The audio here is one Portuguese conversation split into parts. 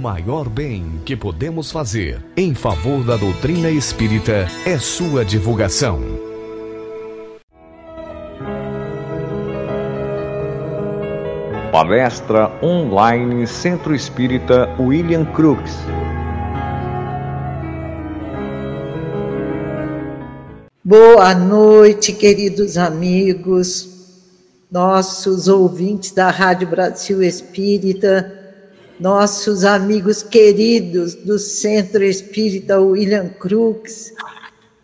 maior bem que podemos fazer em favor da doutrina espírita é sua divulgação. Palestra online Centro Espírita William Crooks. Boa noite, queridos amigos, nossos ouvintes da Rádio Brasil Espírita, nossos amigos queridos do Centro Espírita William Crooks.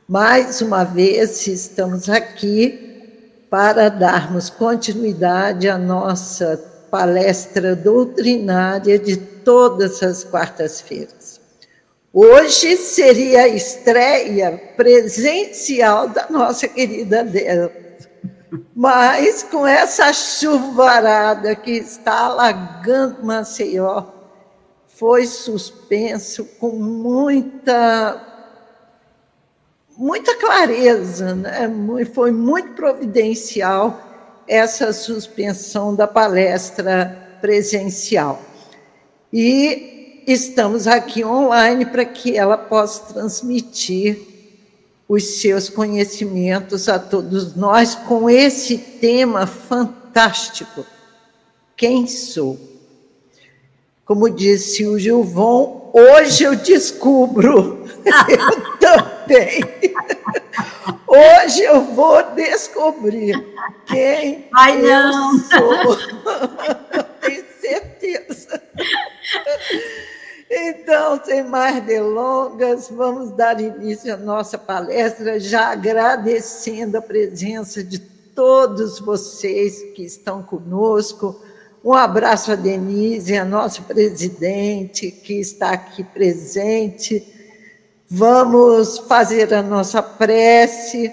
Mais uma vez estamos aqui para darmos continuidade à nossa palestra doutrinária de todas as quartas-feiras. Hoje seria a estreia presencial da nossa querida Delta. Mas com essa chuvarada que está alagando Maceió, foi suspenso com muita muita clareza, né? foi muito providencial essa suspensão da palestra presencial. E estamos aqui online para que ela possa transmitir os seus conhecimentos a todos nós com esse tema fantástico. Quem sou? Como disse o Gilvão, hoje eu descubro. eu também. Hoje eu vou descobrir quem Ai, não. eu sou. Tenho certeza. Sem mais delongas, vamos dar início à nossa palestra, já agradecendo a presença de todos vocês que estão conosco. Um abraço a Denise, a nossa presidente, que está aqui presente. Vamos fazer a nossa prece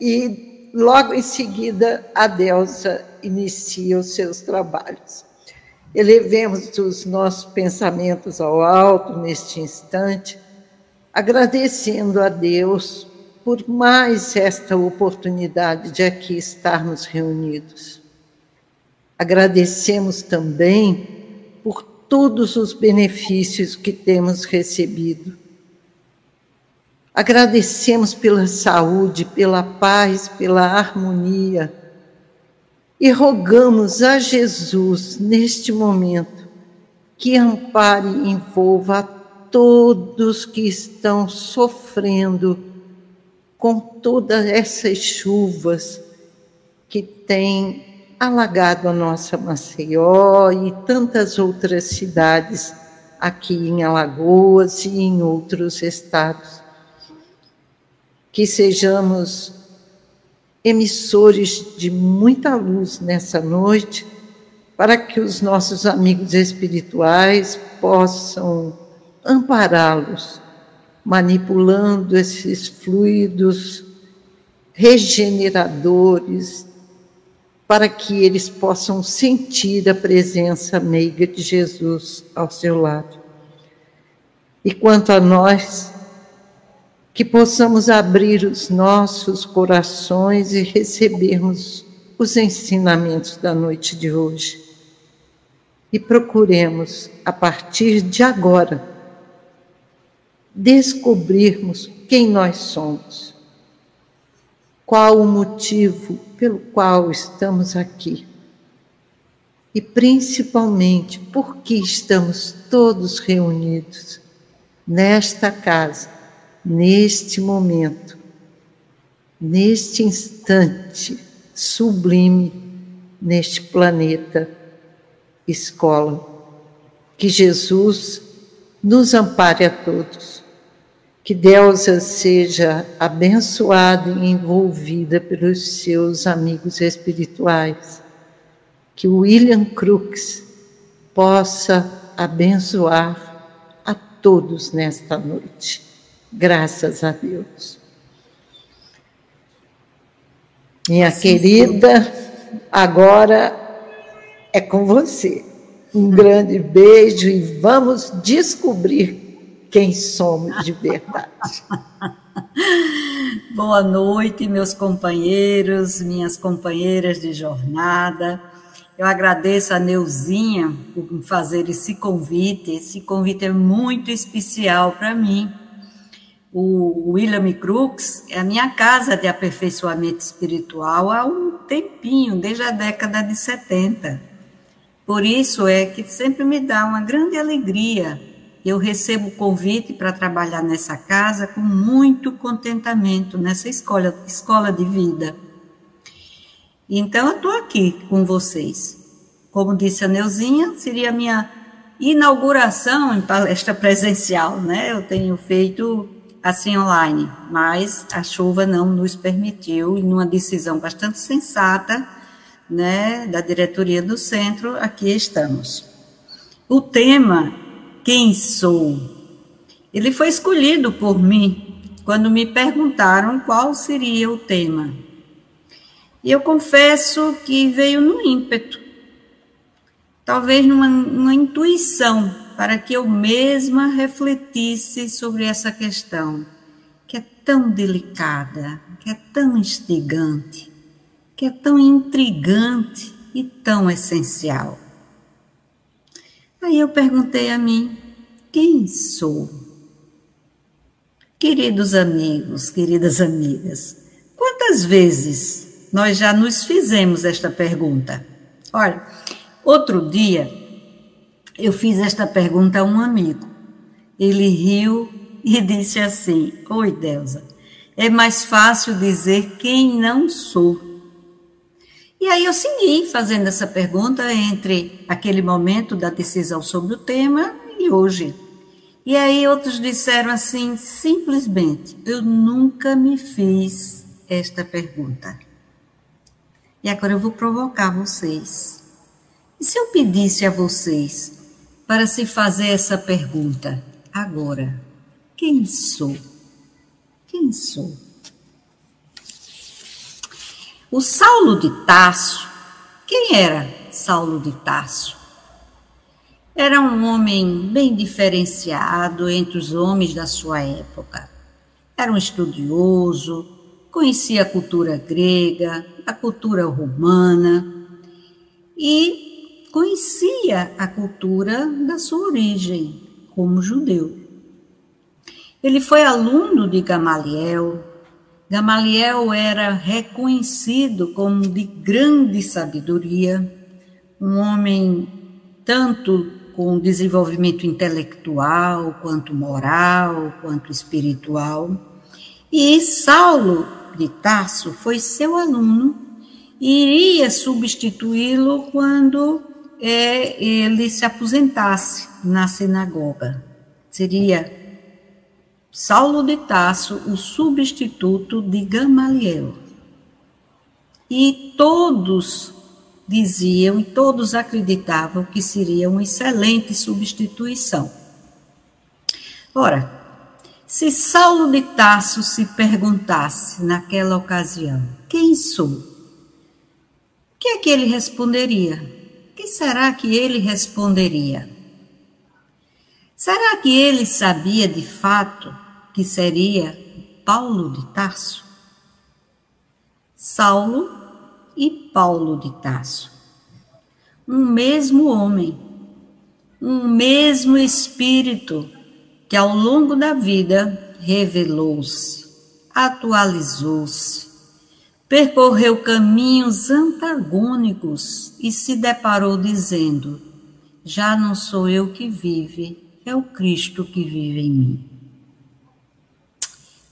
e, logo em seguida, a Delsa inicia os seus trabalhos. Elevemos os nossos pensamentos ao alto neste instante, agradecendo a Deus por mais esta oportunidade de aqui estarmos reunidos. Agradecemos também por todos os benefícios que temos recebido. Agradecemos pela saúde, pela paz, pela harmonia e rogamos a Jesus, neste momento, que ampare e envolva todos que estão sofrendo com todas essas chuvas que têm alagado a nossa Maceió e tantas outras cidades aqui em Alagoas e em outros estados. Que sejamos emissores de muita luz nessa noite, para que os nossos amigos espirituais possam ampará-los, manipulando esses fluidos regeneradores, para que eles possam sentir a presença meiga de Jesus ao seu lado. E quanto a nós, que possamos abrir os nossos corações e recebermos os ensinamentos da noite de hoje. E procuremos, a partir de agora, descobrirmos quem nós somos, qual o motivo pelo qual estamos aqui. E, principalmente, por que estamos todos reunidos nesta casa neste momento, neste instante sublime, neste planeta escola. Que Jesus nos ampare a todos. Que Deusa seja abençoada e envolvida pelos seus amigos espirituais. Que William Crooks possa abençoar a todos nesta noite. Graças a Deus. Minha assim querida, agora é com você. Um grande beijo e vamos descobrir quem somos de verdade. Boa noite, meus companheiros, minhas companheiras de jornada. Eu agradeço a Neuzinha por fazer esse convite. Esse convite é muito especial para mim. O William Crooks é a minha casa de aperfeiçoamento espiritual há um tempinho, desde a década de 70. Por isso é que sempre me dá uma grande alegria. Eu recebo o convite para trabalhar nessa casa com muito contentamento, nessa escola, escola de vida. Então, eu estou aqui com vocês. Como disse a Neuzinha, seria a minha inauguração em palestra presencial, né? Eu tenho feito assim online, mas a chuva não nos permitiu, e numa decisão bastante sensata, né, da diretoria do centro, aqui estamos. O tema Quem sou? Ele foi escolhido por mim quando me perguntaram qual seria o tema. E eu confesso que veio no ímpeto, talvez numa, numa intuição, para que eu mesma refletisse sobre essa questão, que é tão delicada, que é tão instigante que é tão intrigante e tão essencial. Aí eu perguntei a mim: quem sou? Queridos amigos, queridas amigas, quantas vezes nós já nos fizemos esta pergunta? Olha, outro dia eu fiz esta pergunta a um amigo. Ele riu e disse assim: Oi, Delza, é mais fácil dizer quem não sou e aí eu segui fazendo essa pergunta entre aquele momento da decisão sobre o tema e hoje. E aí outros disseram assim, simplesmente, eu nunca me fiz esta pergunta. E agora eu vou provocar vocês. E se eu pedisse a vocês para se fazer essa pergunta agora? Quem sou? Quem sou? O Saulo de Tasso, quem era Saulo de Tasso? Era um homem bem diferenciado entre os homens da sua época. Era um estudioso, conhecia a cultura grega, a cultura romana e conhecia a cultura da sua origem como judeu. Ele foi aluno de Gamaliel, Gamaliel era reconhecido como de grande sabedoria, um homem tanto com desenvolvimento intelectual, quanto moral, quanto espiritual. E Saulo de Tarso foi seu aluno e iria substituí-lo quando é, ele se aposentasse na sinagoga. Seria Saulo de Tasso, o substituto de Gamaliel. E todos diziam e todos acreditavam que seria uma excelente substituição. Ora, se Saulo de Tasso se perguntasse naquela ocasião: Quem sou? O que é que ele responderia? Que será que ele responderia? Será que ele sabia de fato que seria Paulo de Tarso. Saulo e Paulo de Tarso. Um mesmo homem, um mesmo espírito que ao longo da vida revelou-se, atualizou-se, percorreu caminhos antagônicos e se deparou dizendo: Já não sou eu que vive, é o Cristo que vive em mim.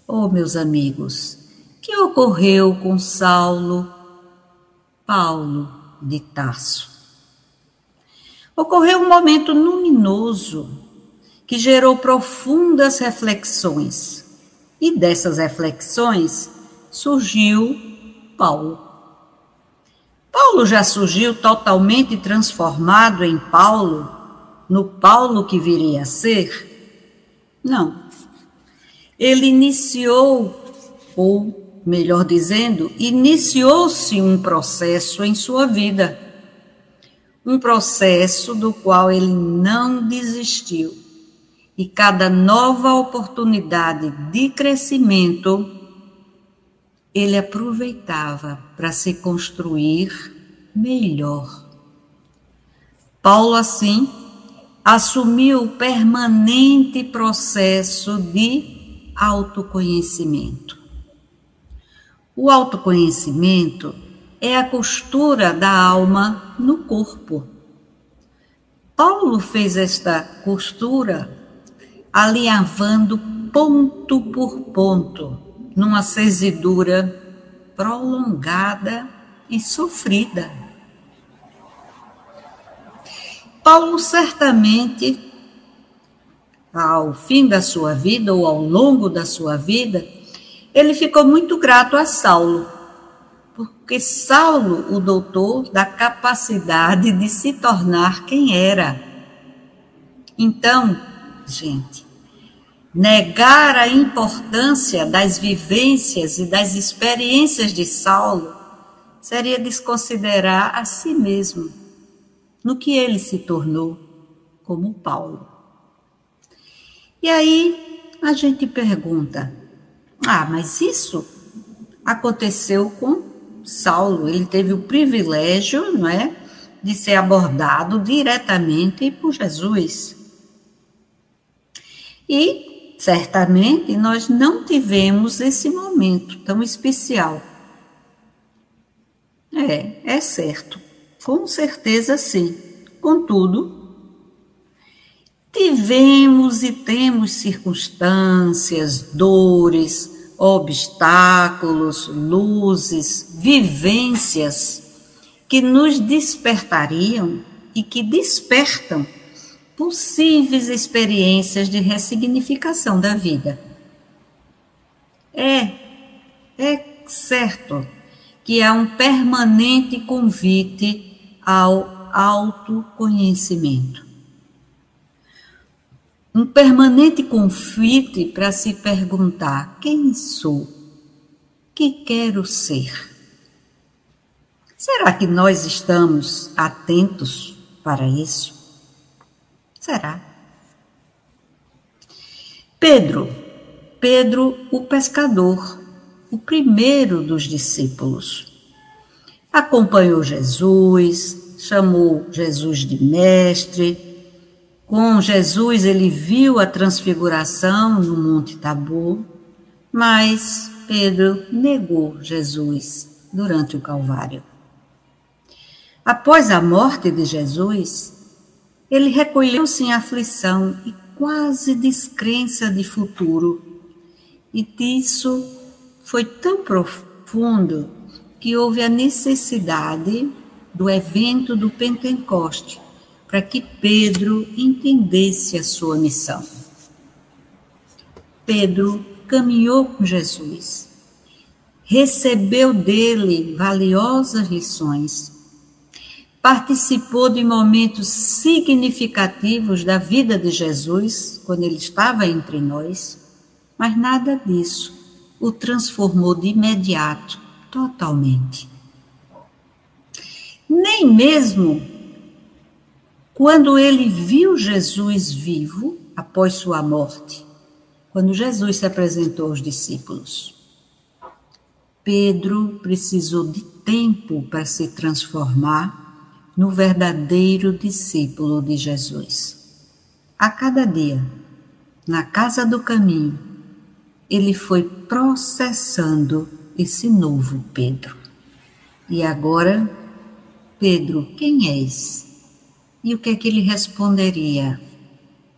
Oh, meus amigos, que ocorreu com Saulo Paulo de Tarso? Ocorreu um momento luminoso que gerou profundas reflexões. E dessas reflexões surgiu Paulo. Paulo já surgiu totalmente transformado em Paulo, no Paulo que viria a ser? Não ele iniciou, ou melhor dizendo, iniciou-se um processo em sua vida. Um processo do qual ele não desistiu. E cada nova oportunidade de crescimento ele aproveitava para se construir melhor, Paulo, assim, assumiu o permanente processo de autoconhecimento. O autoconhecimento é a costura da alma no corpo. Paulo fez esta costura alinhavando ponto por ponto, numa cesidura prolongada e sofrida. Paulo certamente, ao fim da sua vida ou ao longo da sua vida, ele ficou muito grato a Saulo, porque Saulo o dotou da capacidade de se tornar quem era. Então, gente, negar a importância das vivências e das experiências de Saulo seria desconsiderar a si mesmo no que ele se tornou como Paulo. E aí a gente pergunta: ah, mas isso aconteceu com Saulo, ele teve o privilégio, não é, de ser abordado diretamente por Jesus. E certamente nós não tivemos esse momento tão especial. É, é certo. Com certeza sim. Contudo, tivemos e temos circunstâncias, dores, obstáculos, luzes, vivências que nos despertariam e que despertam possíveis experiências de ressignificação da vida. É, é certo que há um permanente convite ao autoconhecimento. Um permanente conflito para se perguntar: quem sou? Que quero ser? Será que nós estamos atentos para isso? Será? Pedro, Pedro o pescador, o primeiro dos discípulos acompanhou Jesus, chamou Jesus de mestre. Com Jesus, ele viu a transfiguração no Monte Tabor, mas Pedro negou Jesus durante o Calvário. Após a morte de Jesus, ele recolheu-se em aflição e quase descrença de futuro. E disso foi tão profundo que houve a necessidade do evento do Pentecoste para que Pedro entendesse a sua missão. Pedro caminhou com Jesus, recebeu dele valiosas lições, participou de momentos significativos da vida de Jesus quando ele estava entre nós, mas nada disso o transformou de imediato totalmente. Nem mesmo quando ele viu Jesus vivo após sua morte, quando Jesus se apresentou aos discípulos. Pedro precisou de tempo para se transformar no verdadeiro discípulo de Jesus. A cada dia, na casa do caminho, ele foi processando esse novo Pedro. E agora, Pedro, quem és? E o que é que ele responderia?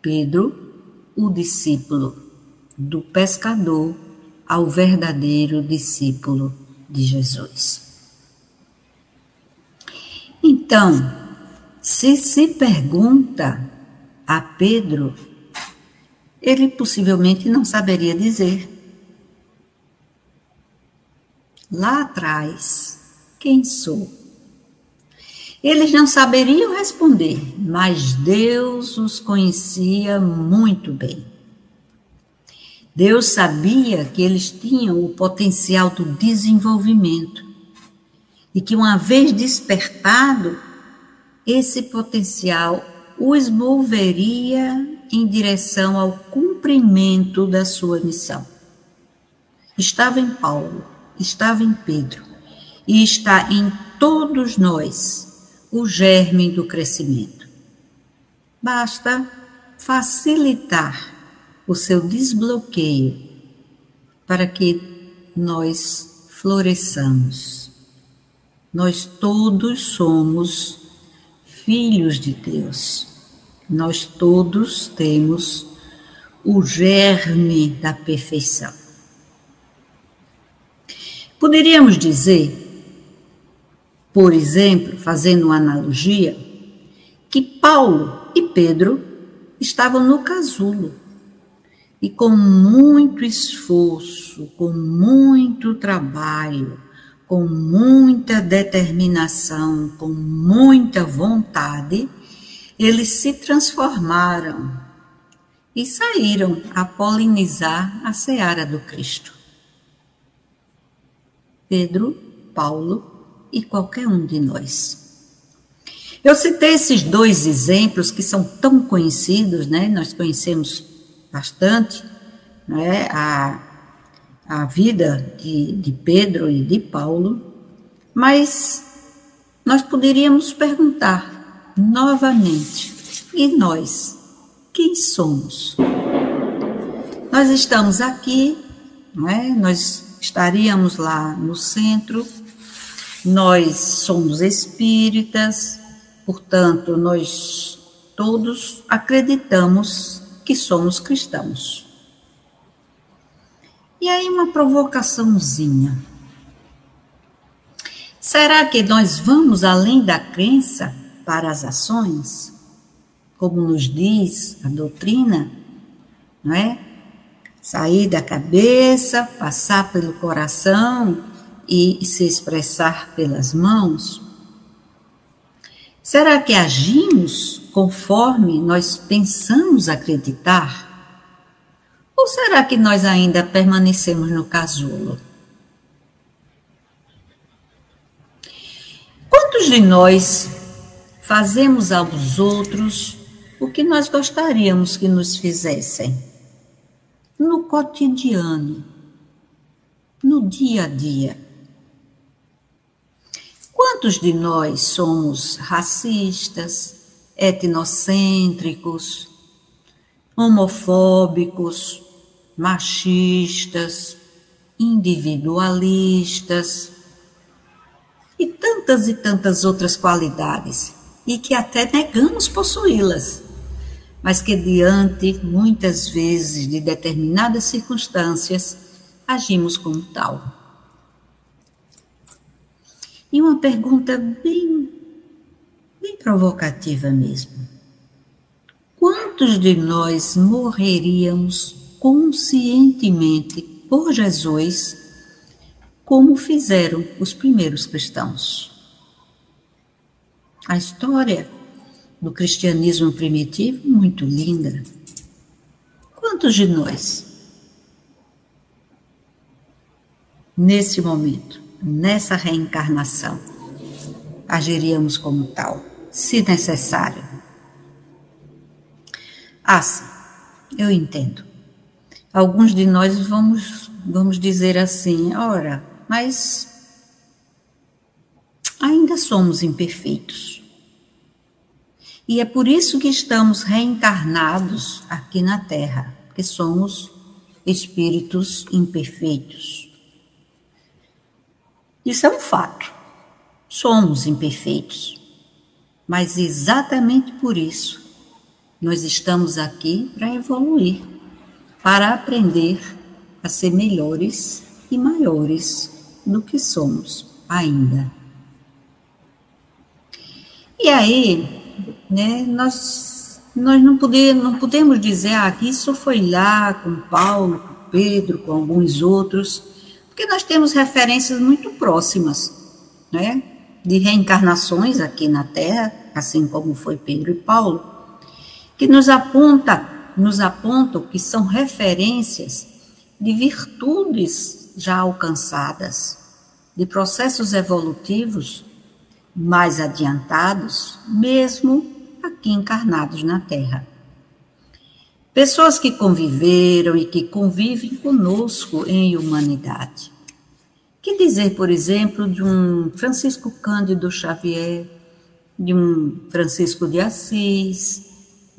Pedro, o discípulo do pescador ao verdadeiro discípulo de Jesus. Então, se se pergunta a Pedro, ele possivelmente não saberia dizer lá atrás, quem sou? Eles não saberiam responder, mas Deus os conhecia muito bem. Deus sabia que eles tinham o potencial do desenvolvimento e que, uma vez despertado, esse potencial os moveria em direção ao cumprimento da sua missão. Estava em Paulo estava em Pedro e está em todos nós o germe do crescimento. basta facilitar o seu desbloqueio para que nós floresçamos. Nós todos somos filhos de Deus. Nós todos temos o germe da perfeição. Poderíamos dizer, por exemplo, fazendo uma analogia, que Paulo e Pedro estavam no casulo e com muito esforço, com muito trabalho, com muita determinação, com muita vontade, eles se transformaram e saíram a polinizar a seara do Cristo. Pedro, Paulo e qualquer um de nós. Eu citei esses dois exemplos que são tão conhecidos, né? Nós conhecemos bastante, né? A, a vida de, de Pedro e de Paulo, mas nós poderíamos perguntar novamente: e nós? Quem somos? Nós estamos aqui, não é? Nós estaríamos lá no centro, nós somos espíritas, portanto, nós todos acreditamos que somos cristãos. E aí, uma provocaçãozinha. Será que nós vamos além da crença para as ações? Como nos diz a doutrina, não é? Sair da cabeça, passar pelo coração e se expressar pelas mãos? Será que agimos conforme nós pensamos acreditar? Ou será que nós ainda permanecemos no casulo? Quantos de nós fazemos aos outros o que nós gostaríamos que nos fizessem? No cotidiano, no dia a dia. Quantos de nós somos racistas, etnocêntricos, homofóbicos, machistas, individualistas e tantas e tantas outras qualidades, e que até negamos possuí-las, mas que diante, muitas vezes, de determinadas circunstâncias, agimos como tal. E uma pergunta bem, bem provocativa mesmo. Quantos de nós morreríamos conscientemente por Jesus, como fizeram os primeiros cristãos. A história do cristianismo primitivo muito linda. Quantos de nós, nesse momento, nessa reencarnação, agiríamos como tal, se necessário? Ah, sim, eu entendo. Alguns de nós vamos, vamos dizer assim: ora, mas ainda somos imperfeitos. E é por isso que estamos reencarnados aqui na Terra, porque somos espíritos imperfeitos. Isso é um fato. Somos imperfeitos. Mas exatamente por isso nós estamos aqui para evoluir para aprender a ser melhores e maiores do que somos ainda. E aí, né, nós, nós não, podemos, não podemos dizer ah, que isso foi lá com Paulo, com Pedro, com alguns outros, porque nós temos referências muito próximas, né, de reencarnações aqui na Terra, assim como foi Pedro e Paulo, que nos aponta nos apontam que são referências de virtudes já alcançadas, de processos evolutivos mais adiantados, mesmo aqui encarnados na Terra. Pessoas que conviveram e que convivem conosco em humanidade. Que dizer, por exemplo, de um Francisco Cândido Xavier, de um Francisco de Assis,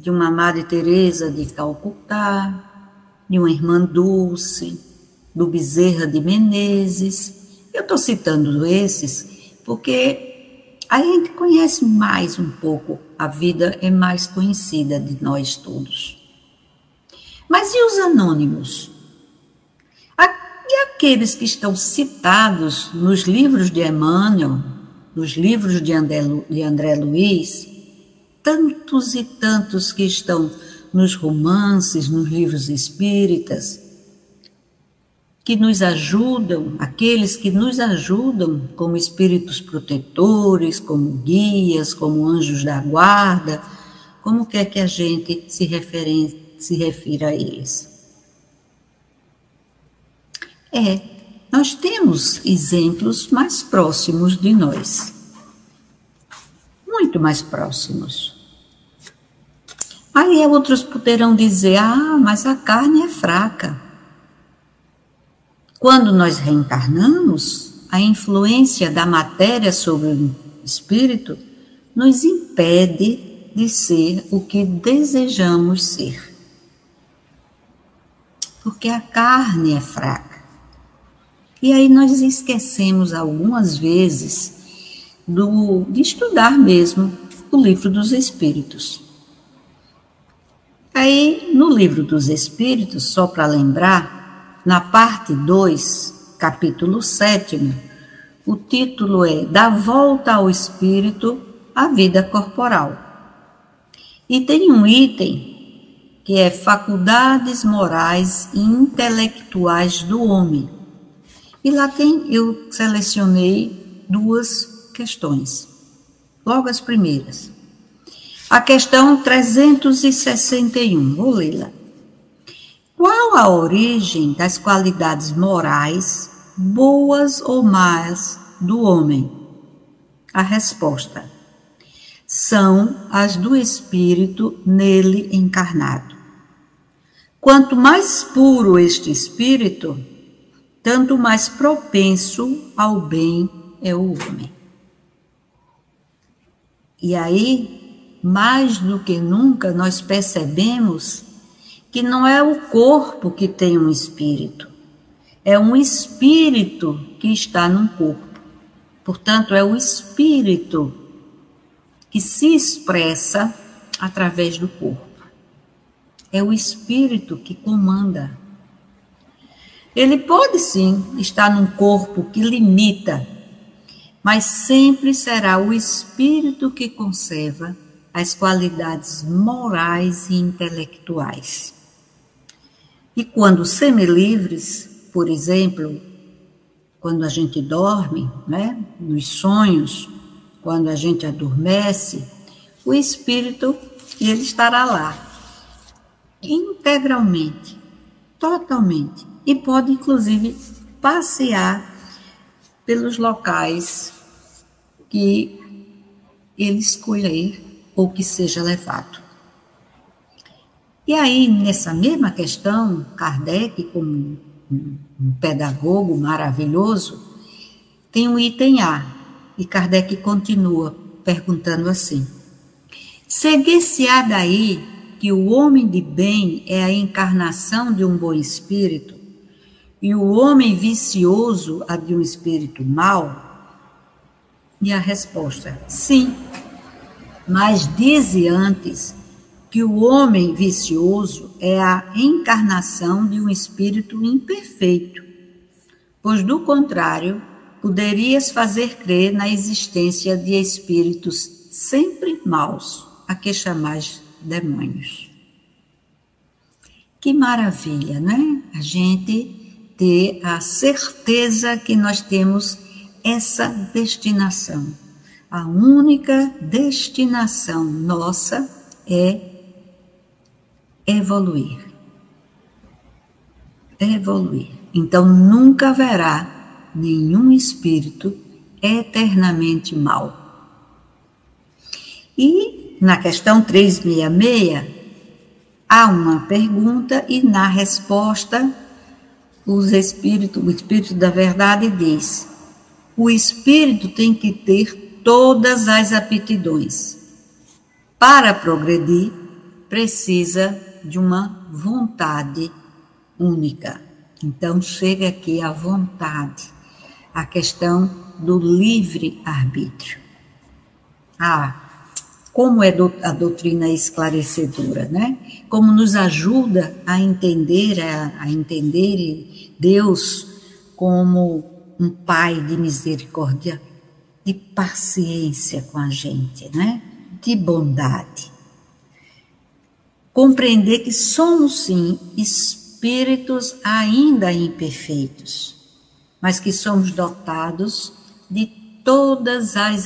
de uma Madre Teresa de Calcutá, de uma irmã Dulce, do Bezerra de Menezes. Eu estou citando esses porque a gente conhece mais um pouco, a vida é mais conhecida de nós todos. Mas e os anônimos? E aqueles que estão citados nos livros de Emmanuel, nos livros de André, de André Luiz, tantos e tantos que estão nos romances, nos livros espíritas, que nos ajudam, aqueles que nos ajudam como espíritos protetores, como guias, como anjos da guarda, como quer que a gente se, referen se refira a eles. É, nós temos exemplos mais próximos de nós. Muito mais próximos. Aí outros poderão dizer: ah, mas a carne é fraca. Quando nós reencarnamos, a influência da matéria sobre o espírito nos impede de ser o que desejamos ser. Porque a carne é fraca. E aí nós esquecemos algumas vezes do, de estudar mesmo o livro dos Espíritos. Aí, no livro dos Espíritos, só para lembrar, na parte 2, capítulo 7, o título é Da Volta ao Espírito à Vida Corporal. E tem um item que é Faculdades Morais e Intelectuais do Homem e lá tem, eu selecionei duas questões. Logo as primeiras. A questão 361, vou lê-la. Qual a origem das qualidades morais, boas ou más, do homem? A resposta: são as do espírito nele encarnado. Quanto mais puro este espírito, tanto mais propenso ao bem é o homem. E aí, mais do que nunca, nós percebemos que não é o corpo que tem um espírito, é um espírito que está num corpo. Portanto, é o espírito que se expressa através do corpo. É o espírito que comanda ele pode sim estar num corpo que limita, mas sempre será o espírito que conserva as qualidades morais e intelectuais. E quando semilivres, por exemplo, quando a gente dorme, né, nos sonhos, quando a gente adormece, o espírito ele estará lá integralmente, totalmente e pode, inclusive, passear pelos locais que ele escolher ou que seja levado. E aí, nessa mesma questão, Kardec, como um pedagogo maravilhoso, tem um item A, e Kardec continua perguntando assim: Seguir-se-á daí que o homem de bem é a encarnação de um bom espírito, e o homem vicioso a de um espírito mau? E a resposta, sim. Mas dize antes que o homem vicioso é a encarnação de um espírito imperfeito, pois do contrário, poderias fazer crer na existência de espíritos sempre maus, a que chamais demônios. Que maravilha, né? A gente ter a certeza que nós temos essa destinação. A única destinação nossa é evoluir. Evoluir. Então nunca haverá nenhum espírito eternamente mau. E na questão 366, há uma pergunta e na resposta os espíritos, o espírito da verdade diz: o espírito tem que ter todas as aptidões para progredir precisa de uma vontade única. Então, chega aqui a vontade, a questão do livre-arbítrio. Ah, como é a doutrina esclarecedora, né? Como nos ajuda a entender, a, a entender Deus como um Pai de misericórdia, de paciência com a gente, né? De bondade. Compreender que somos, sim, espíritos ainda imperfeitos, mas que somos dotados de todas as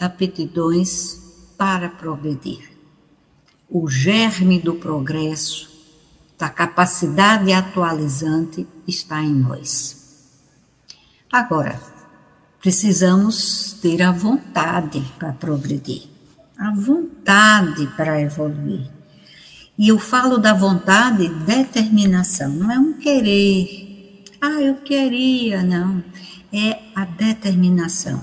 aptidões para progredir. O germe do progresso, da capacidade atualizante está em nós. Agora, precisamos ter a vontade para progredir, a vontade para evoluir. E eu falo da vontade, determinação, não é um querer. Ah, eu queria, não. É a determinação.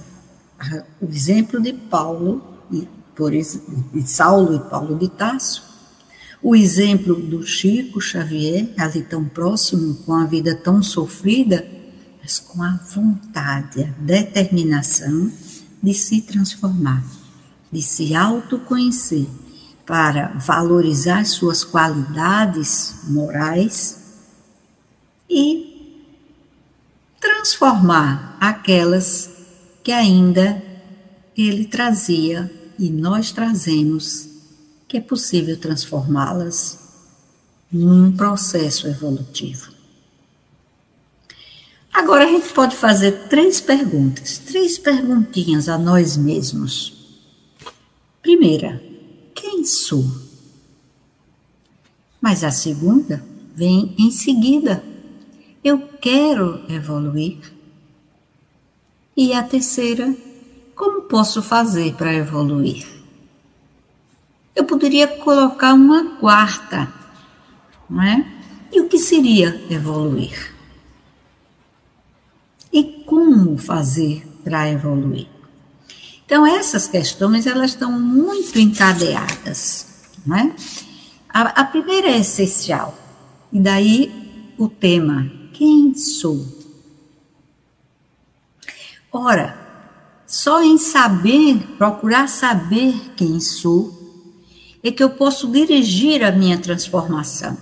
O exemplo de Paulo, e por de Saulo e Paulo de Tasso, o exemplo do Chico Xavier, ali tão próximo, com a vida tão sofrida, mas com a vontade, a determinação de se transformar, de se autoconhecer para valorizar suas qualidades morais e transformar aquelas que ainda ele trazia e nós trazemos, que é possível transformá-las num processo evolutivo. Agora a gente pode fazer três perguntas, três perguntinhas a nós mesmos. Primeira, quem sou? Mas a segunda vem em seguida. Eu quero evoluir. E a terceira, como posso fazer para evoluir? Eu poderia colocar uma quarta, não é? E o que seria evoluir? E como fazer para evoluir? Então, essas questões, elas estão muito encadeadas, não é? A, a primeira é essencial, e daí o tema, quem sou? Ora, só em saber, procurar saber quem sou, é que eu posso dirigir a minha transformação.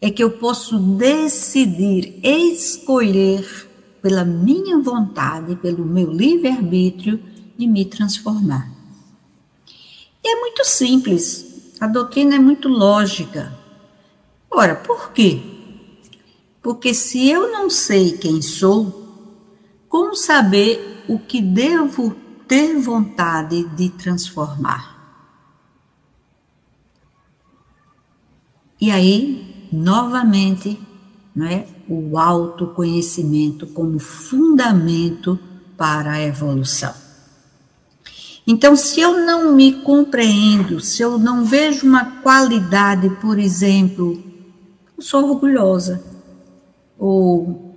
É que eu posso decidir, escolher pela minha vontade, pelo meu livre-arbítrio, de me transformar. E é muito simples, a doutrina é muito lógica. Ora, por quê? Porque se eu não sei quem sou, como saber o que devo ter vontade de transformar? E aí, novamente, não é? O autoconhecimento como fundamento para a evolução. Então, se eu não me compreendo, se eu não vejo uma qualidade, por exemplo, eu sou orgulhosa, ou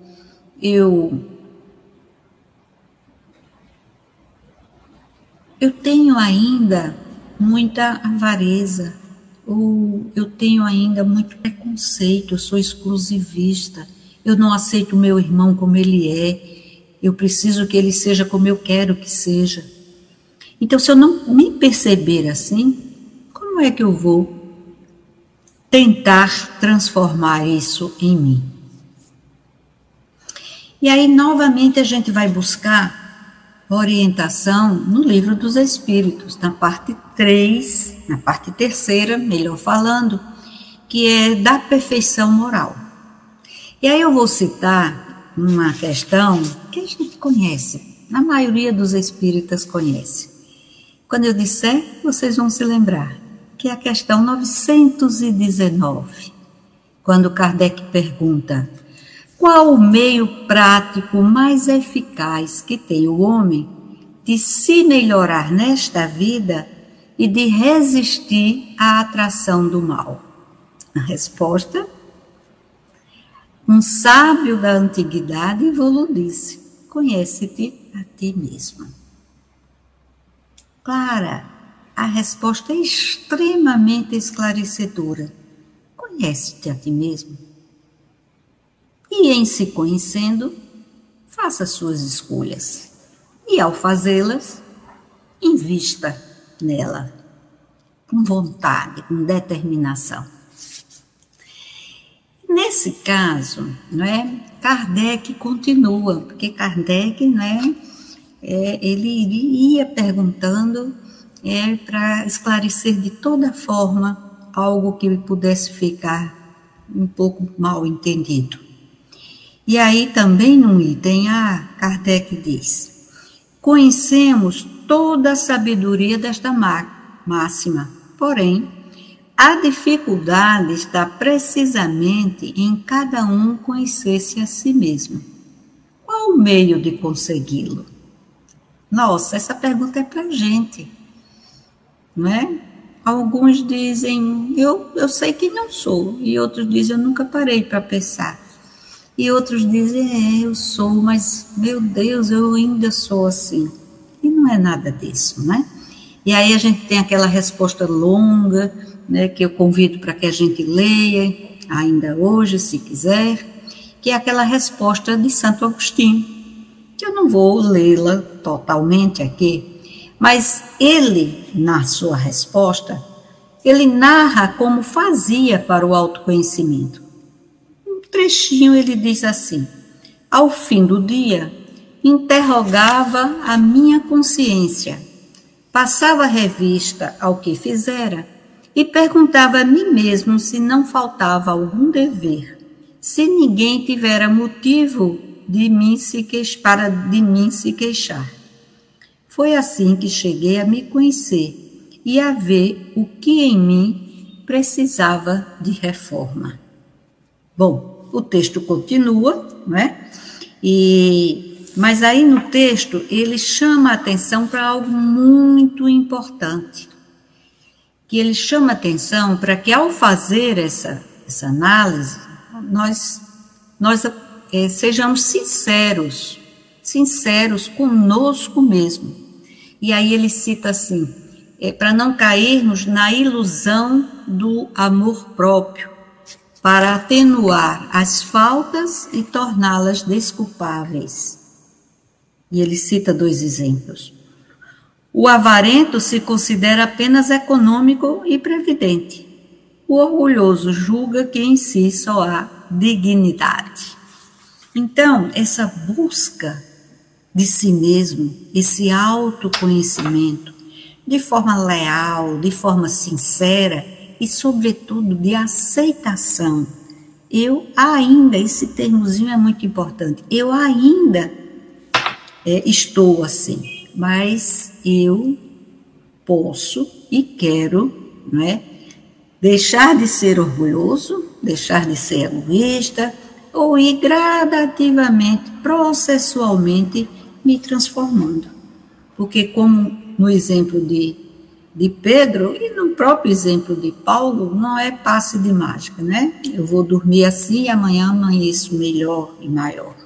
eu eu tenho ainda muita avareza, ou eu tenho ainda muito preconceito, eu sou exclusivista, eu não aceito o meu irmão como ele é, eu preciso que ele seja como eu quero que seja. Então, se eu não me perceber assim, como é que eu vou tentar transformar isso em mim? E aí, novamente, a gente vai buscar orientação no livro dos Espíritos, na parte 3, na parte terceira, melhor falando, que é da perfeição moral. E aí eu vou citar uma questão que a gente conhece, na maioria dos espíritas conhece. Quando eu disser, vocês vão se lembrar, que é a questão 919, quando Kardec pergunta: qual o meio prático mais eficaz que tem o homem de se melhorar nesta vida e de resistir à atração do mal? A resposta: um sábio da antiguidade evoluiu disse: conhece-te a ti mesmo. Clara, a resposta é extremamente esclarecedora. Conhece-te a ti mesmo. E em se conhecendo, faça suas escolhas. E ao fazê-las, invista nela com vontade, com determinação. Nesse caso, não é, Kardec continua, porque Kardec, né, é, ele ia perguntando é, para esclarecer de toda forma algo que pudesse ficar um pouco mal entendido. E aí também no item A, Kardec diz: Conhecemos toda a sabedoria desta máxima, porém, a dificuldade está precisamente em cada um conhecer-se a si mesmo. Qual o meio de consegui-lo? Nossa, essa pergunta é para gente, não é? Alguns dizem, eu, eu sei que não sou, e outros dizem, eu nunca parei para pensar. E outros dizem, é, eu sou, mas meu Deus, eu ainda sou assim. E não é nada disso, né? E aí a gente tem aquela resposta longa, né, que eu convido para que a gente leia ainda hoje, se quiser, que é aquela resposta de Santo Agostinho, que eu não vou lê-la totalmente aqui, mas ele, na sua resposta, ele narra como fazia para o autoconhecimento. Um trechinho ele diz assim: Ao fim do dia, interrogava a minha consciência, passava revista ao que fizera e perguntava a mim mesmo se não faltava algum dever, se ninguém tivera motivo de mim se queix, para de mim se queixar. Foi assim que cheguei a me conhecer e a ver o que em mim precisava de reforma. Bom, o texto continua, não é? E mas aí no texto ele chama a atenção para algo muito importante que ele chama atenção para que ao fazer essa, essa análise, nós, nós é, sejamos sinceros, sinceros conosco mesmo. E aí ele cita assim, é, para não cairmos na ilusão do amor próprio, para atenuar as faltas e torná-las desculpáveis. E ele cita dois exemplos. O avarento se considera apenas econômico e previdente. O orgulhoso julga que em si só há dignidade. Então, essa busca de si mesmo, esse autoconhecimento, de forma leal, de forma sincera e, sobretudo, de aceitação. Eu ainda, esse termozinho é muito importante, eu ainda é, estou assim mas eu posso e quero, né, deixar de ser orgulhoso, deixar de ser egoísta, ou ir gradativamente, processualmente, me transformando. Porque, como no exemplo de, de Pedro e no próprio exemplo de Paulo, não é passe de mágica, né? Eu vou dormir assim e amanhã amanheço melhor e maior.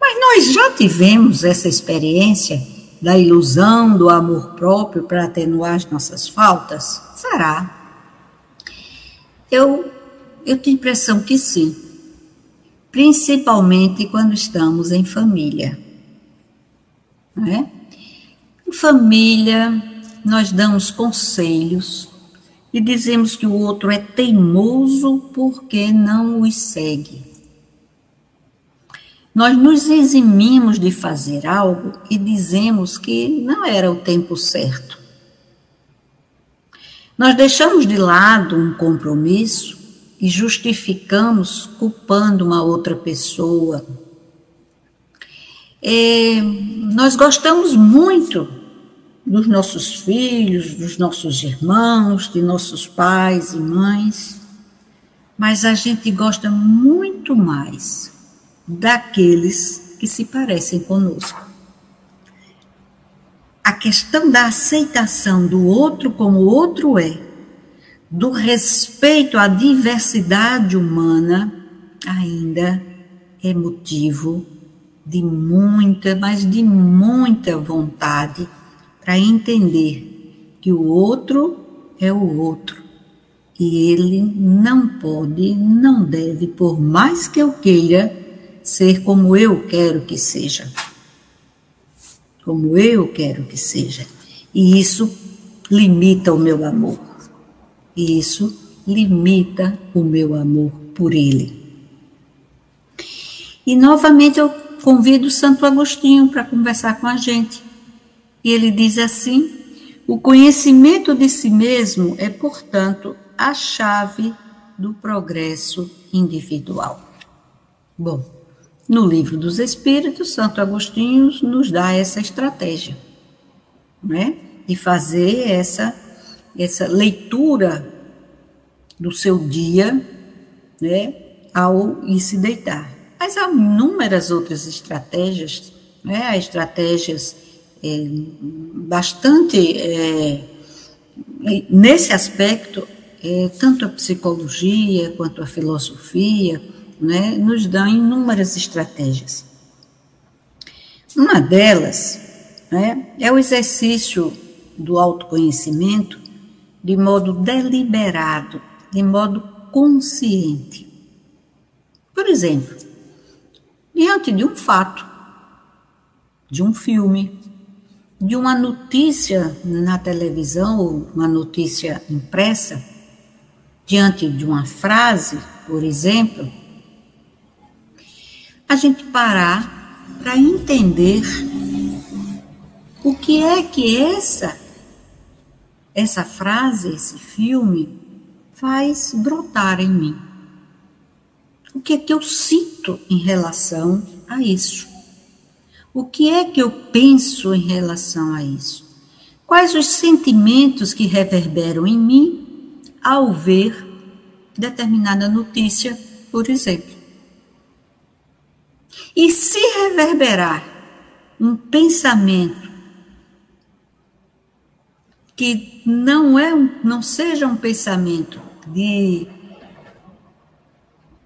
Mas nós já tivemos essa experiência da ilusão do amor próprio para atenuar as nossas faltas? Será? Eu, eu tenho impressão que sim, principalmente quando estamos em família. Não é? Em família, nós damos conselhos e dizemos que o outro é teimoso porque não os segue. Nós nos eximimos de fazer algo e dizemos que não era o tempo certo. Nós deixamos de lado um compromisso e justificamos culpando uma outra pessoa. É, nós gostamos muito dos nossos filhos, dos nossos irmãos, de nossos pais e mães, mas a gente gosta muito mais daqueles que se parecem conosco. A questão da aceitação do outro como o outro é, do respeito à diversidade humana, ainda é motivo de muita, mas de muita vontade para entender que o outro é o outro e ele não pode, não deve, por mais que eu queira, ser como eu quero que seja. Como eu quero que seja. E isso limita o meu amor. E isso limita o meu amor por ele. E novamente eu convido Santo Agostinho para conversar com a gente. E ele diz assim: o conhecimento de si mesmo é, portanto, a chave do progresso individual. Bom, no livro dos Espíritos, Santo Agostinho nos dá essa estratégia, né? De fazer essa essa leitura do seu dia, né, ao ir se deitar. Mas há inúmeras outras estratégias, né, estratégias é, bastante é, nesse aspecto é, tanto a psicologia quanto a filosofia né, nos dão inúmeras estratégias. Uma delas né, é o exercício do autoconhecimento de modo deliberado, de modo consciente. Por exemplo, diante de um fato, de um filme, de uma notícia na televisão ou uma notícia impressa, diante de uma frase, por exemplo, a gente parar para entender o que é que essa essa frase, esse filme faz brotar em mim. O que é que eu sinto em relação a isso? O que é que eu penso em relação a isso? Quais os sentimentos que reverberam em mim ao ver determinada notícia, por exemplo. E se reverberar um pensamento que não é um, não seja um pensamento de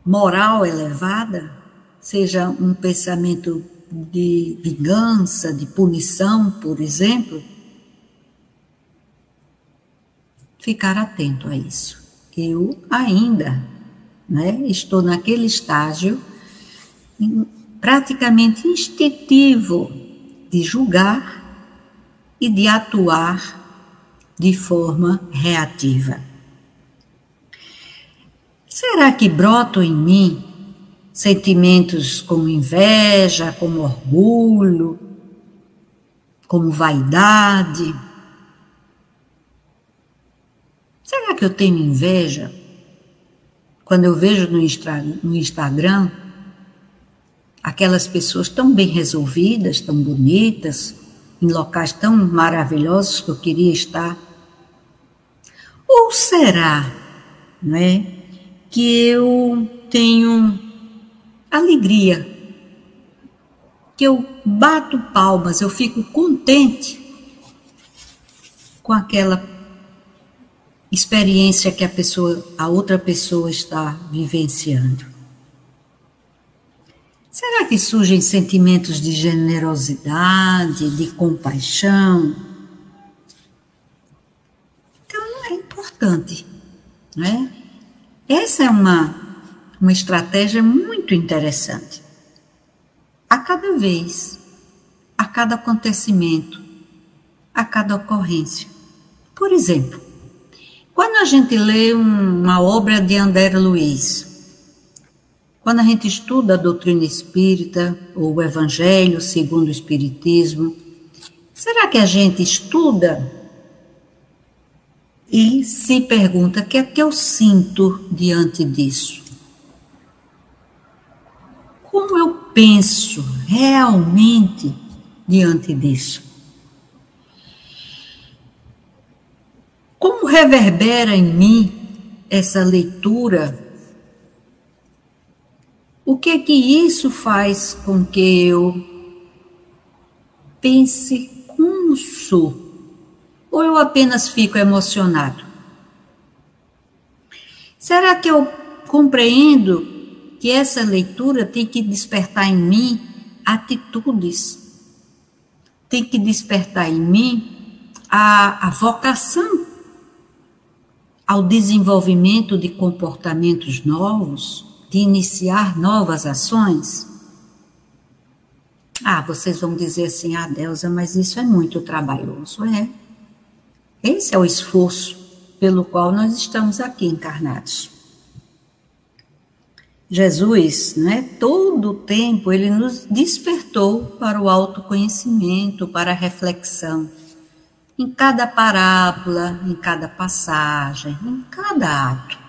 moral elevada, seja um pensamento de vingança, de punição, por exemplo, ficar atento a isso. Eu ainda né, estou naquele estágio praticamente instintivo de julgar e de atuar de forma reativa. Será que brotam em mim sentimentos como inveja, como orgulho, como vaidade? Será que eu tenho inveja? Quando eu vejo no, Instagram aquelas pessoas tão bem resolvidas, tão bonitas, em locais tão maravilhosos que eu queria estar. Ou será, não é, que eu tenho alegria, que eu bato palmas, eu fico contente com aquela experiência que a pessoa, a outra pessoa está vivenciando. Será que surgem sentimentos de generosidade, de compaixão? Então é importante, né? Essa é uma uma estratégia muito interessante. A cada vez, a cada acontecimento, a cada ocorrência. Por exemplo, quando a gente lê uma obra de André Luiz, quando a gente estuda a doutrina espírita ou o Evangelho segundo o Espiritismo, será que a gente estuda e se pergunta o que é que eu sinto diante disso? Como eu penso realmente diante disso? Como reverbera em mim essa leitura? O que é que isso faz com que eu pense como sou? Ou eu apenas fico emocionado? Será que eu compreendo que essa leitura tem que despertar em mim atitudes, tem que despertar em mim a, a vocação ao desenvolvimento de comportamentos novos, de iniciar novas ações? Ah, vocês vão dizer assim, ah, Delza, mas isso é muito trabalhoso. É. Esse é o esforço pelo qual nós estamos aqui encarnados. Jesus, né, todo o tempo, ele nos despertou para o autoconhecimento, para a reflexão. Em cada parábola, em cada passagem, em cada ato.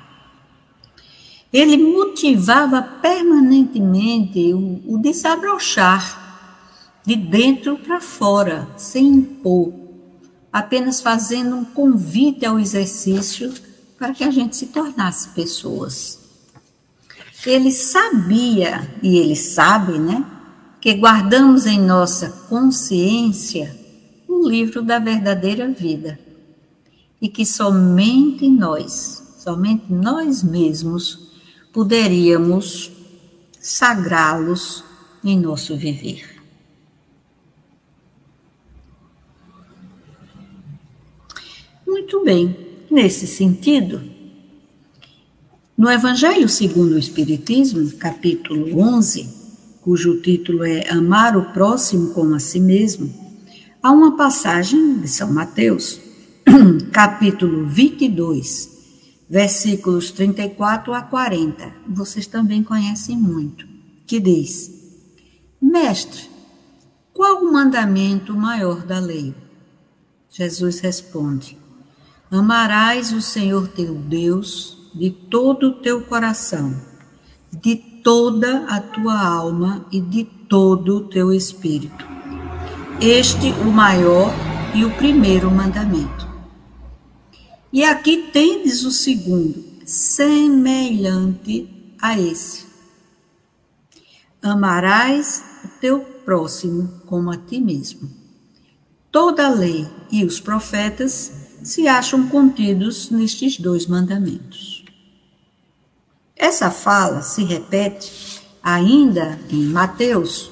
Ele motivava permanentemente o, o desabrochar de dentro para fora, sem impor, apenas fazendo um convite ao exercício para que a gente se tornasse pessoas. Ele sabia, e ele sabe, né, que guardamos em nossa consciência o livro da verdadeira vida e que somente nós, somente nós mesmos, poderíamos sagrá-los em nosso viver. Muito bem, nesse sentido, no Evangelho segundo o Espiritismo, capítulo 11, cujo título é Amar o próximo como a si mesmo, há uma passagem de São Mateus, capítulo 22, versículos 34 a 40. Vocês também conhecem muito, que diz: Mestre, qual o mandamento maior da lei? Jesus responde: Amarás o Senhor teu Deus de todo o teu coração, de toda a tua alma e de todo o teu espírito. Este o maior e o primeiro mandamento. E aqui tendes o segundo, semelhante a esse. Amarás o teu próximo como a ti mesmo. Toda a lei e os profetas se acham contidos nestes dois mandamentos. Essa fala se repete ainda em Mateus,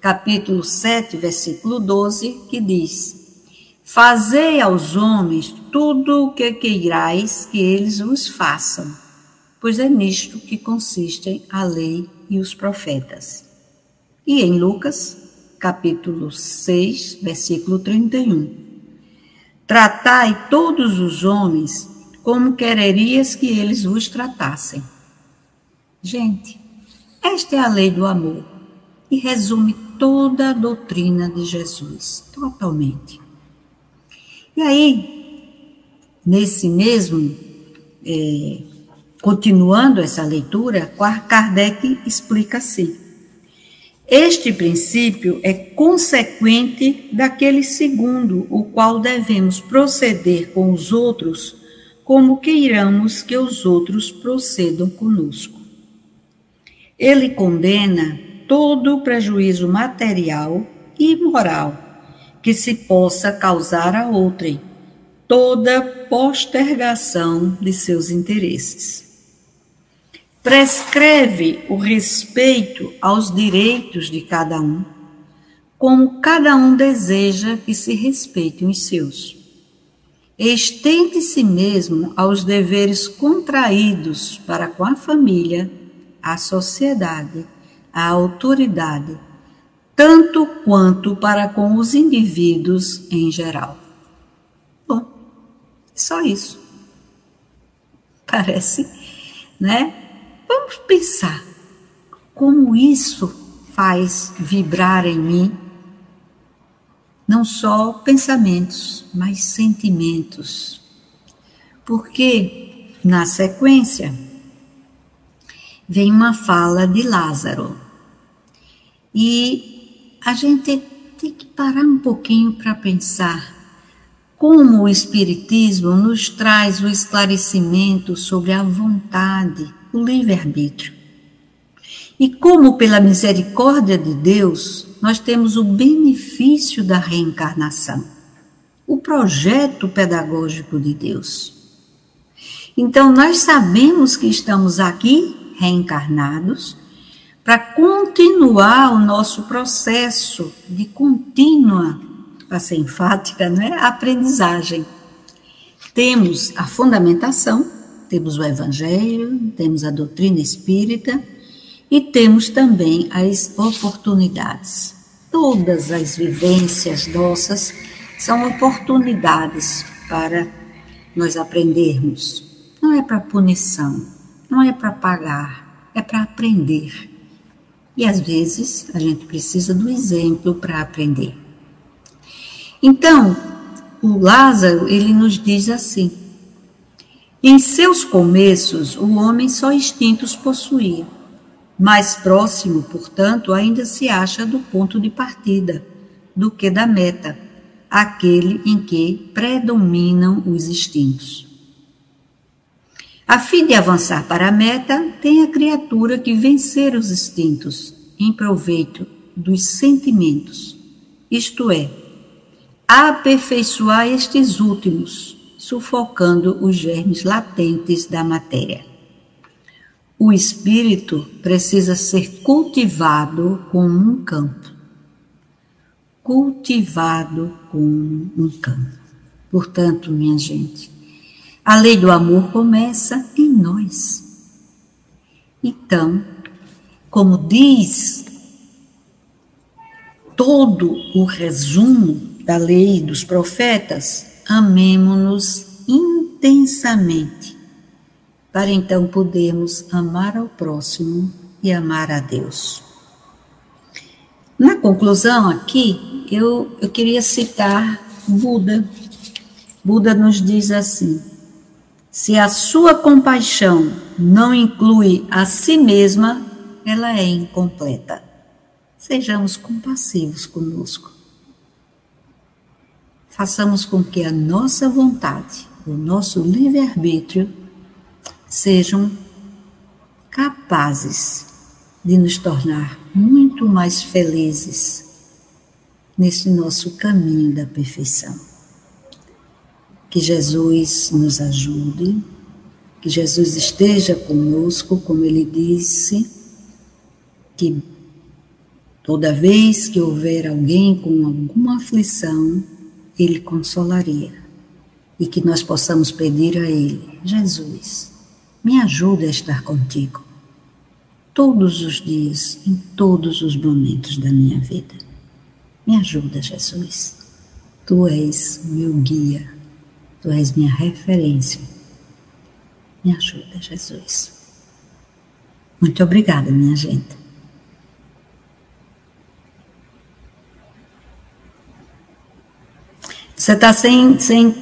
capítulo 7, versículo 12, que diz: Fazei aos homens tudo o que queirais que eles vos façam, pois é nisto que consistem a lei e os profetas. E em Lucas, capítulo 6, versículo 31. Tratai todos os homens como quererias que eles vos tratassem. Gente, esta é a lei do amor e resume toda a doutrina de Jesus, totalmente. E aí, nesse mesmo, é, continuando essa leitura, Kardec explica assim. Este princípio é consequente daquele segundo, o qual devemos proceder com os outros como queiramos que os outros procedam conosco. Ele condena todo o prejuízo material e moral que se possa causar a outrem, toda postergação de seus interesses prescreve o respeito aos direitos de cada um, como cada um deseja que se respeitem os seus. Estende-se mesmo aos deveres contraídos para com a família, a sociedade, a autoridade, tanto quanto para com os indivíduos em geral. Só isso. Parece, né? Vamos pensar como isso faz vibrar em mim não só pensamentos, mas sentimentos. Porque na sequência vem uma fala de Lázaro. E a gente tem que parar um pouquinho para pensar como o Espiritismo nos traz o esclarecimento sobre a vontade o livre-arbítrio. E como, pela misericórdia de Deus, nós temos o benefício da reencarnação, o projeto pedagógico de Deus. Então, nós sabemos que estamos aqui reencarnados para continuar o nosso processo de contínua para ser enfática, né? a aprendizagem. Temos a fundamentação, temos o Evangelho, temos a doutrina espírita e temos também as oportunidades. Todas as vivências nossas são oportunidades para nós aprendermos. Não é para punição, não é para pagar, é para aprender. E às vezes a gente precisa do exemplo para aprender. Então, o Lázaro, ele nos diz assim: em seus começos, o homem só instintos possuía. Mais próximo, portanto, ainda se acha do ponto de partida do que da meta, aquele em que predominam os instintos. A fim de avançar para a meta, tem a criatura que vencer os instintos em proveito dos sentimentos, isto é, aperfeiçoar estes últimos, sufocando os germes latentes da matéria. O espírito precisa ser cultivado como um campo. Cultivado como um campo. Portanto, minha gente, a lei do amor começa em nós. Então, como diz todo o resumo da lei dos profetas, amemo-nos intensamente, para então podermos amar ao próximo e amar a Deus. Na conclusão aqui, eu, eu queria citar Buda. Buda nos diz assim: se a sua compaixão não inclui a si mesma, ela é incompleta. Sejamos compassivos conosco façamos com que a nossa vontade, o nosso livre-arbítrio, sejam capazes de nos tornar muito mais felizes nesse nosso caminho da perfeição. Que Jesus nos ajude, que Jesus esteja conosco, como ele disse, que toda vez que houver alguém com alguma aflição, ele consolaria. E que nós possamos pedir a Ele: Jesus, me ajuda a estar contigo todos os dias, em todos os momentos da minha vida. Me ajuda, Jesus. Tu és meu guia, tu és minha referência. Me ajuda, Jesus. Muito obrigada, minha gente. Você está sem, sem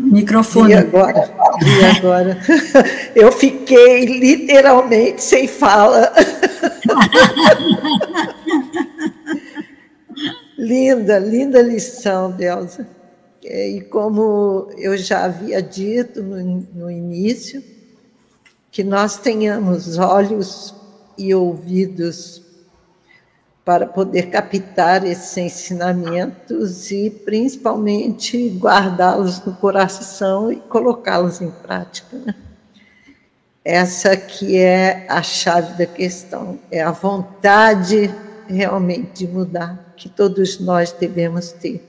microfone. E agora? E agora? Eu fiquei literalmente sem fala. linda, linda lição, Delza. E como eu já havia dito no, no início, que nós tenhamos olhos e ouvidos para poder captar esses ensinamentos e, principalmente, guardá-los no coração e colocá-los em prática. Né? Essa que é a chave da questão, é a vontade realmente de mudar, que todos nós devemos ter.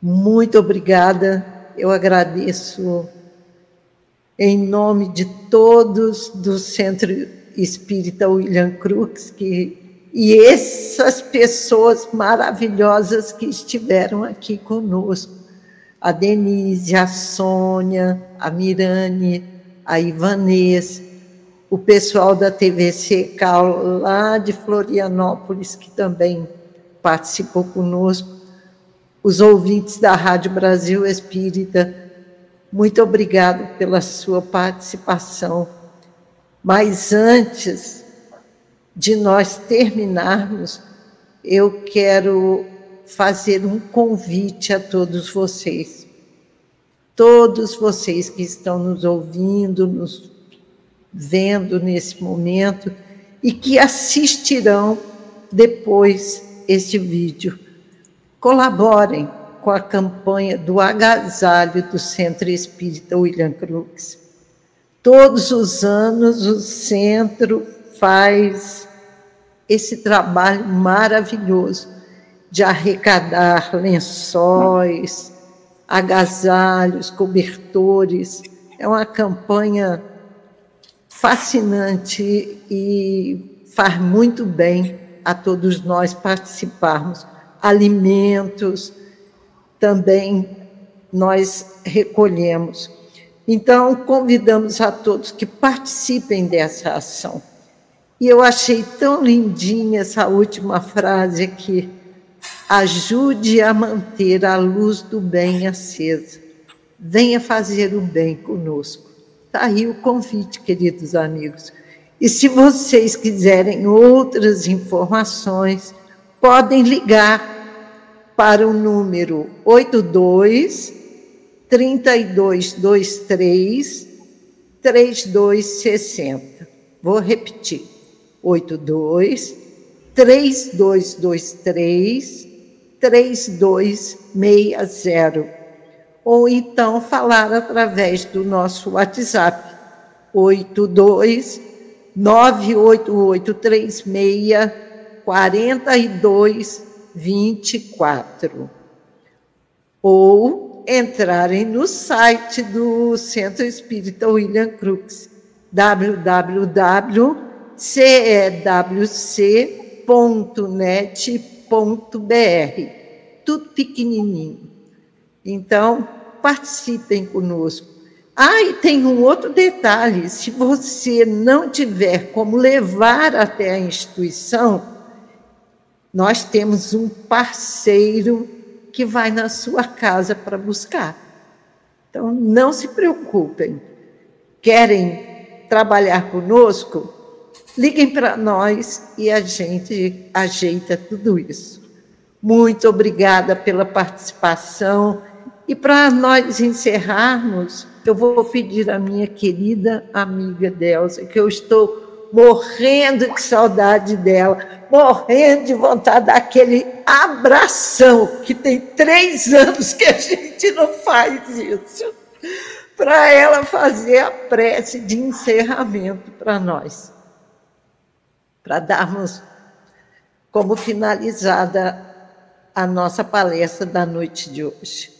Muito obrigada, eu agradeço em nome de todos do Centro Espírita William Crux, que e essas pessoas maravilhosas que estiveram aqui conosco, a Denise, a Sônia, a Mirane, a Ivanês, o pessoal da TVC Cal lá de Florianópolis, que também participou conosco, os ouvintes da Rádio Brasil Espírita, muito obrigado pela sua participação. Mas antes, de nós terminarmos, eu quero fazer um convite a todos vocês. Todos vocês que estão nos ouvindo, nos vendo nesse momento e que assistirão depois este vídeo. Colaborem com a campanha do agasalho do Centro Espírita William Crux. Todos os anos o centro faz esse trabalho maravilhoso de arrecadar lençóis, agasalhos, cobertores. É uma campanha fascinante e faz muito bem a todos nós participarmos. Alimentos também nós recolhemos. Então, convidamos a todos que participem dessa ação. E eu achei tão lindinha essa última frase aqui. Ajude a manter a luz do bem acesa. Venha fazer o bem conosco. Está aí o convite, queridos amigos. E se vocês quiserem outras informações, podem ligar para o número 82 3223 3260. Vou repetir. 82 3223 3260. Ou então falar através do nosso WhatsApp 82 98836 4224. Ou entrarem no site do Centro Espírita William Crux, www.cewc.net.br. Tudo pequenininho. Então, participem conosco. Ah, e tem um outro detalhe: se você não tiver como levar até a instituição, nós temos um parceiro que vai na sua casa para buscar. Então, não se preocupem. Querem trabalhar conosco? Liguem para nós e a gente ajeita tudo isso. Muito obrigada pela participação. E para nós encerrarmos, eu vou pedir à minha querida amiga Delza, que eu estou morrendo de saudade dela, morrendo de vontade daquele abração, que tem três anos que a gente não faz isso, para ela fazer a prece de encerramento para nós, para darmos como finalizada a nossa palestra da noite de hoje.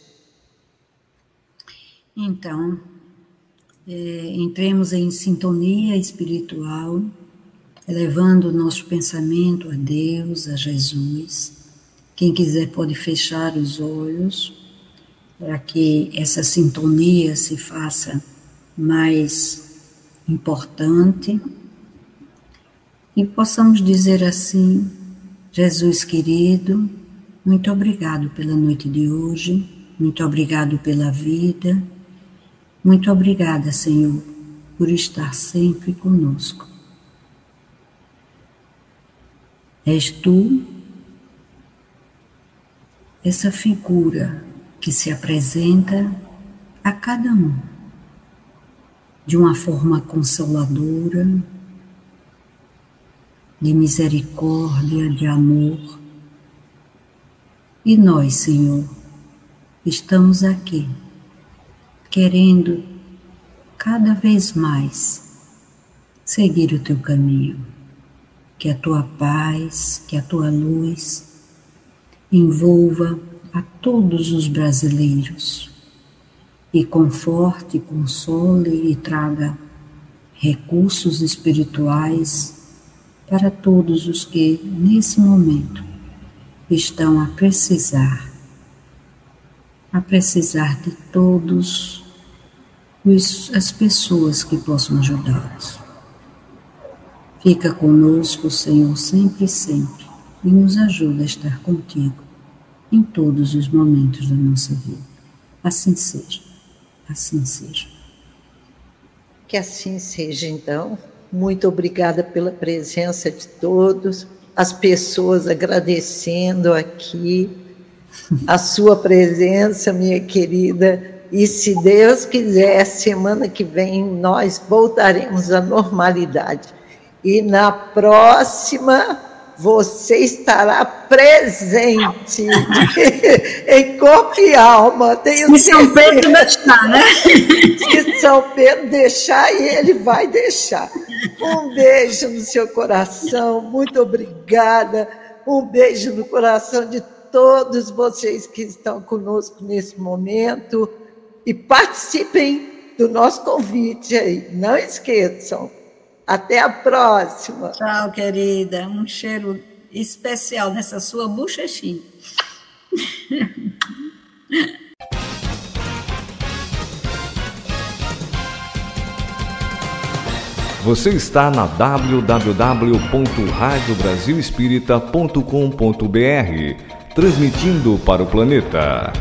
Então, é, entremos em sintonia espiritual, elevando o nosso pensamento a Deus, a Jesus. Quem quiser pode fechar os olhos para que essa sintonia se faça mais importante e possamos dizer assim: Jesus querido, muito obrigado pela noite de hoje, muito obrigado pela vida muito obrigada, Senhor, por estar sempre conosco. És tu essa figura que se apresenta a cada um de uma forma consoladora, de misericórdia, de amor. E nós, Senhor, estamos aqui querendo cada vez mais seguir o teu caminho. Que a tua paz, que a tua luz envolva a todos os brasileiros e conforte, console e traga recursos espirituais para todos os que nesse momento estão a precisar a precisar de todos as pessoas que possam ajudá-los. Fica conosco, Senhor, sempre e sempre, e nos ajuda a estar contigo em todos os momentos da nossa vida. Assim seja, assim seja. Que assim seja, então. Muito obrigada pela presença de todos, as pessoas agradecendo aqui a sua presença, minha querida e se Deus quiser, semana que vem nós voltaremos à normalidade. E na próxima você estará presente em corpo e alma. Tenho se São Pedro deixar, né? Se São Pedro deixar, e ele vai deixar. Um beijo no seu coração, muito obrigada. Um beijo no coração de todos vocês que estão conosco nesse momento e participem do nosso convite aí. Não esqueçam. Até a próxima. Tchau, querida. Um cheiro especial nessa sua bochechinha. Você está na www.radiobrasilespírita.com.br, transmitindo para o planeta.